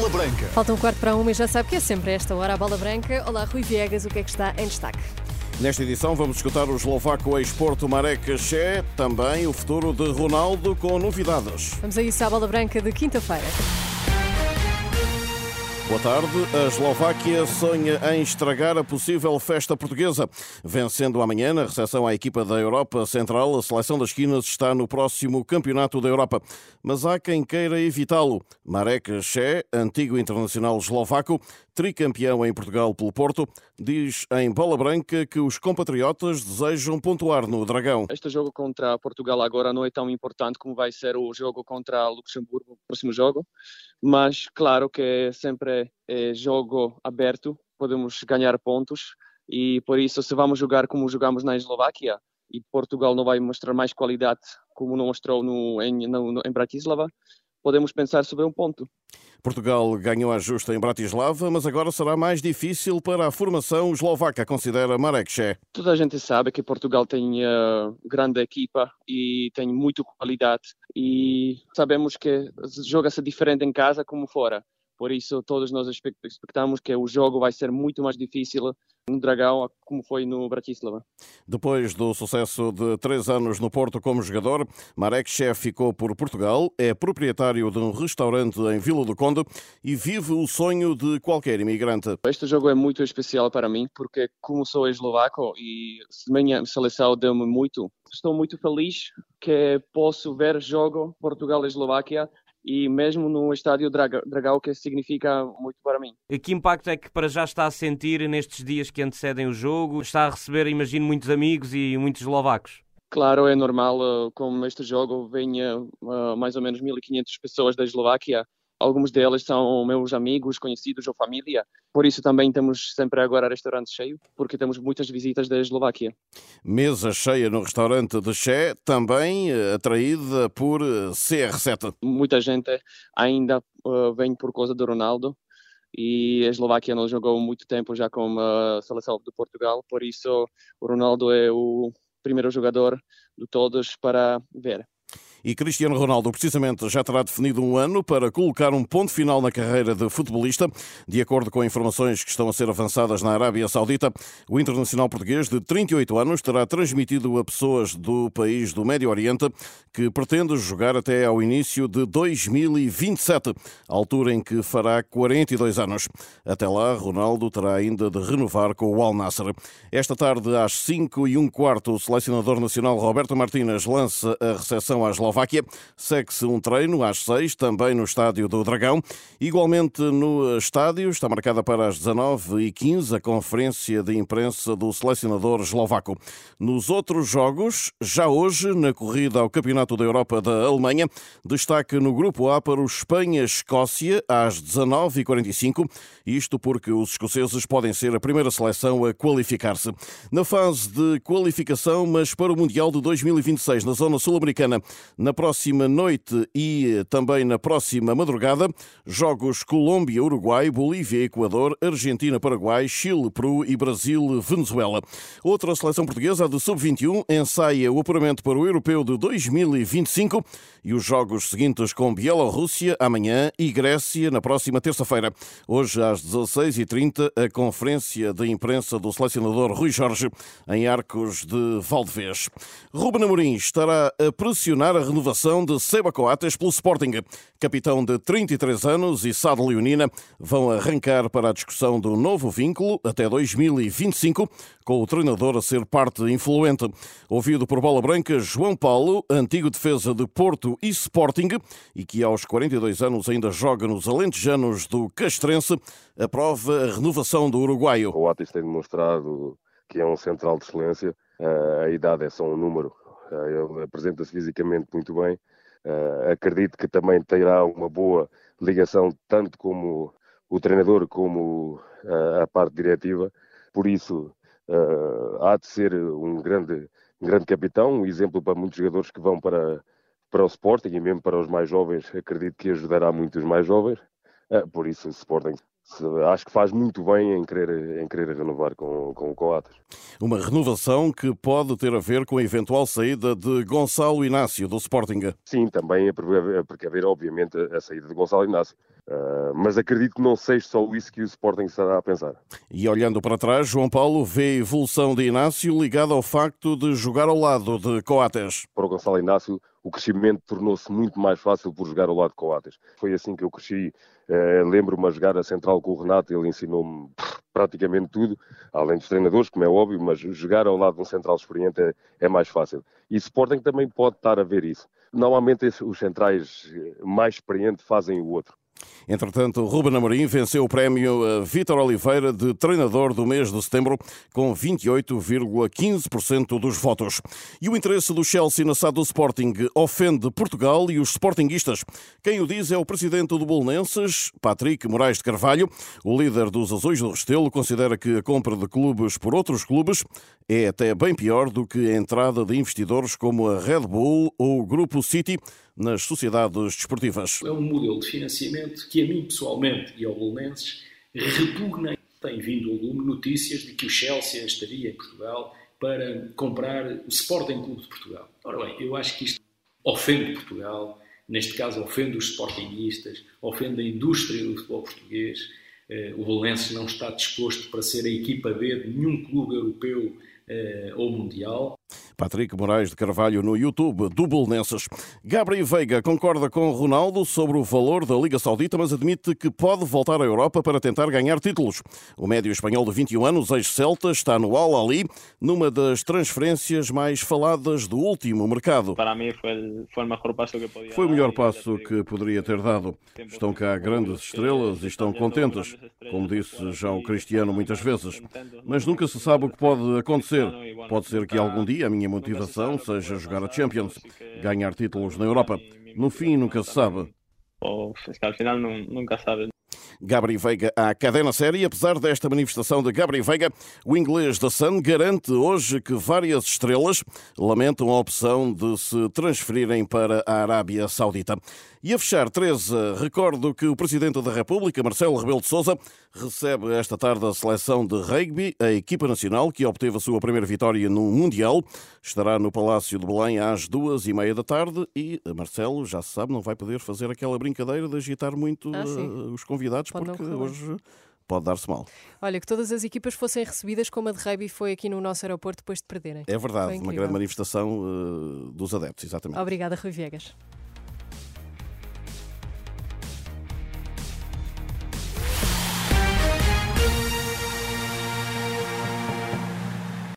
Bola Branca. Falta um quarto para uma e já sabe que é sempre esta hora a bola branca. Olá, Rui Viegas, o que é que está em destaque? Nesta edição vamos escutar o eslovaco ex-porto Marek Che, também o futuro de Ronaldo com novidades. Vamos a isso à bola branca de quinta-feira. Boa tarde. A Eslováquia sonha em estragar a possível festa portuguesa. Vencendo amanhã na recepção à equipa da Europa Central, a seleção das esquinas está no próximo Campeonato da Europa. Mas há quem queira evitá-lo. Marek Che, antigo internacional eslovaco, tricampeão em Portugal pelo Porto, diz em bola branca que os compatriotas desejam pontuar no Dragão. Este jogo contra Portugal agora não é tão importante como vai ser o jogo contra Luxemburgo, próximo jogo, mas claro que sempre é jogo aberto, podemos ganhar pontos e por isso se vamos jogar como jogamos na Eslováquia e Portugal não vai mostrar mais qualidade como não mostrou no, em, no, em Bratislava, podemos pensar sobre um ponto. Portugal ganhou a justa em Bratislava, mas agora será mais difícil para a formação eslovaca, considera Marek Che. Toda a gente sabe que Portugal tem uh, grande equipa e tem muita qualidade e sabemos que joga-se diferente em casa como fora. Por isso, todos nós expectamos que o jogo vai ser muito mais difícil no Dragão, como foi no Bratislava. Depois do sucesso de três anos no Porto como jogador, Marek Chef ficou por Portugal, é proprietário de um restaurante em Vila do Conde e vive o sonho de qualquer imigrante. Este jogo é muito especial para mim, porque como sou eslovaco e minha seleção deu-me muito, estou muito feliz que posso ver jogo Portugal-Eslováquia e mesmo no estádio Dragão, que significa muito para mim. E que impacto é que para já está a sentir nestes dias que antecedem o jogo? Está a receber, imagino, muitos amigos e muitos eslovacos? Claro, é normal, eh, como este jogo venha uh, mais ou menos 1.500 pessoas da Eslováquia, Alguns deles são meus amigos, conhecidos ou família. Por isso também temos sempre agora restaurante cheio, porque temos muitas visitas da Eslováquia. Mesa cheia no restaurante de Che, também eh, atraída por eh, CR7. Muita gente ainda uh, vem por causa do Ronaldo e a Eslováquia não jogou muito tempo já com a seleção de Portugal, por isso o Ronaldo é o primeiro jogador de todos para ver. E Cristiano Ronaldo, precisamente, já terá definido um ano para colocar um ponto final na carreira de futebolista. De acordo com informações que estão a ser avançadas na Arábia Saudita, o internacional português de 38 anos terá transmitido a pessoas do país do Médio Oriente que pretende jogar até ao início de 2027, altura em que fará 42 anos. Até lá, Ronaldo terá ainda de renovar com o Al Nassr. Esta tarde, às 5 e um quarto, o selecionador nacional Roberto Martínez lança a recepção às Eslováquia. Segue-se um treino às seis, também no Estádio do Dragão. Igualmente no estádio, está marcada para as 19h15 a conferência de imprensa do selecionador eslovaco. Nos outros jogos, já hoje, na corrida ao Campeonato da Europa da Alemanha, destaque no Grupo A para o Espanha-Escócia às 19h45. Isto porque os escoceses podem ser a primeira seleção a qualificar-se. Na fase de qualificação, mas para o Mundial de 2026 na zona sul-americana, na próxima noite e eh, também na próxima madrugada, jogos Colômbia, Uruguai, Bolívia, Equador, Argentina, Paraguai, Chile, Peru e Brasil, Venezuela. Outra seleção portuguesa, a de sub-21, ensaia o apuramento para o Europeu de 2025 e os jogos seguintes com Bielorrússia amanhã e Grécia na próxima terça-feira. Hoje, às 16h30, a conferência de imprensa do selecionador Rui Jorge em Arcos de Valdevez. Ruben Amorim estará a pressionar a renovação de Seba Coates pelo Sporting. Capitão de 33 anos e Sado Leonina vão arrancar para a discussão do novo vínculo até 2025, com o treinador a ser parte influente. Ouvido por Bola Branca, João Paulo, antigo defesa de Porto e Sporting, e que aos 42 anos ainda joga nos alentejanos do Castrense, aprova a renovação do uruguaio. O Atis tem demonstrado que é um central de excelência. A idade é só um número ele apresenta-se fisicamente muito bem. Eh, acredito que também terá uma boa ligação, tanto como o treinador como eh, a parte diretiva. Por isso, há de ser um grande, um grande capitão, um exemplo para muitos jogadores que vão para, para o Sporting e mesmo para os mais jovens. Acredito que ajudará muito os mais jovens. Por isso, o Sporting acho que faz muito bem em querer, em querer renovar com, com o Coates. Uma renovação que pode ter a ver com a eventual saída de Gonçalo Inácio do Sporting. Sim, também é porque haver, obviamente, a saída de Gonçalo Inácio. Uh, mas acredito que não seja só isso que o Sporting estará a pensar. E olhando para trás, João Paulo vê a evolução de Inácio ligada ao facto de jogar ao lado de Coates. Para o Gonçalo Inácio, o crescimento tornou-se muito mais fácil por jogar ao lado de Coates. Foi assim que eu cresci. Uh, Lembro-me a jogar a central com o Renato, ele ensinou-me praticamente tudo, além dos treinadores, como é óbvio, mas jogar ao lado de um central experiente é, é mais fácil. E Sporting também pode estar a ver isso. Normalmente os centrais mais experientes fazem o outro. Entretanto, Ruben Amorim venceu o prémio Vítor Oliveira de treinador do mês de setembro com 28,15% dos votos. E o interesse do Chelsea na SAD do Sporting ofende Portugal e os sportinguistas. Quem o diz é o presidente do Bolonenses, Patrick Moraes de Carvalho. O líder dos Azuis do Restelo considera que a compra de clubes por outros clubes é até bem pior do que a entrada de investidores como a Red Bull ou o Grupo City nas sociedades desportivas. É um modelo de financiamento que a mim pessoalmente e ao Bolonenses repugna. Tem vindo ao lume notícias de que o Chelsea estaria em Portugal para comprar o Sporting Clube de Portugal. Ora bem, eu acho que isto ofende Portugal, neste caso ofende os sportinguistas, ofende a indústria do futebol português. Eh, o Bolonenses não está disposto para ser a equipa B de nenhum clube europeu eh, ou mundial. Patrick Moraes de Carvalho no YouTube do Bolonenses. Gabriel Veiga concorda com Ronaldo sobre o valor da Liga Saudita, mas admite que pode voltar à Europa para tentar ganhar títulos. O médio espanhol de 21 anos, ex-Celta, está no Al-Ali, numa das transferências mais faladas do último mercado. Para mim foi, foi o melhor passo que podia Foi o melhor passo que poderia ter dado. Estão cá grandes estrelas e estão contentes, como disse já o Cristiano muitas vezes. Mas nunca se sabe o que pode acontecer. Pode ser que algum dia a minha motivação seja jogar a Champions, ganhar títulos na Europa. No fim, nunca se sabe. Ou, al final nunca sabe. Gabri Veiga à cadena série. Apesar desta manifestação de Gabri Veiga, o inglês da Sun garante hoje que várias estrelas lamentam a opção de se transferirem para a Arábia Saudita. E a fechar, Teresa, recordo que o Presidente da República, Marcelo Rebelo de Sousa, recebe esta tarde a seleção de rugby, a equipa nacional que obteve a sua primeira vitória no Mundial. Estará no Palácio de Belém às duas e meia da tarde e Marcelo, já se sabe, não vai poder fazer aquela brincadeira de agitar muito Ah, uh, os convidados, Pode porque hoje pode dar-se mal. Olha, que todas as equipas fossem recebidas como a de rugby foi aqui no nosso aeroporto depois de perderem. É verdade, uma grande manifestação uh, dos adeptos, exatamente. Obrigada, Rui Viegas.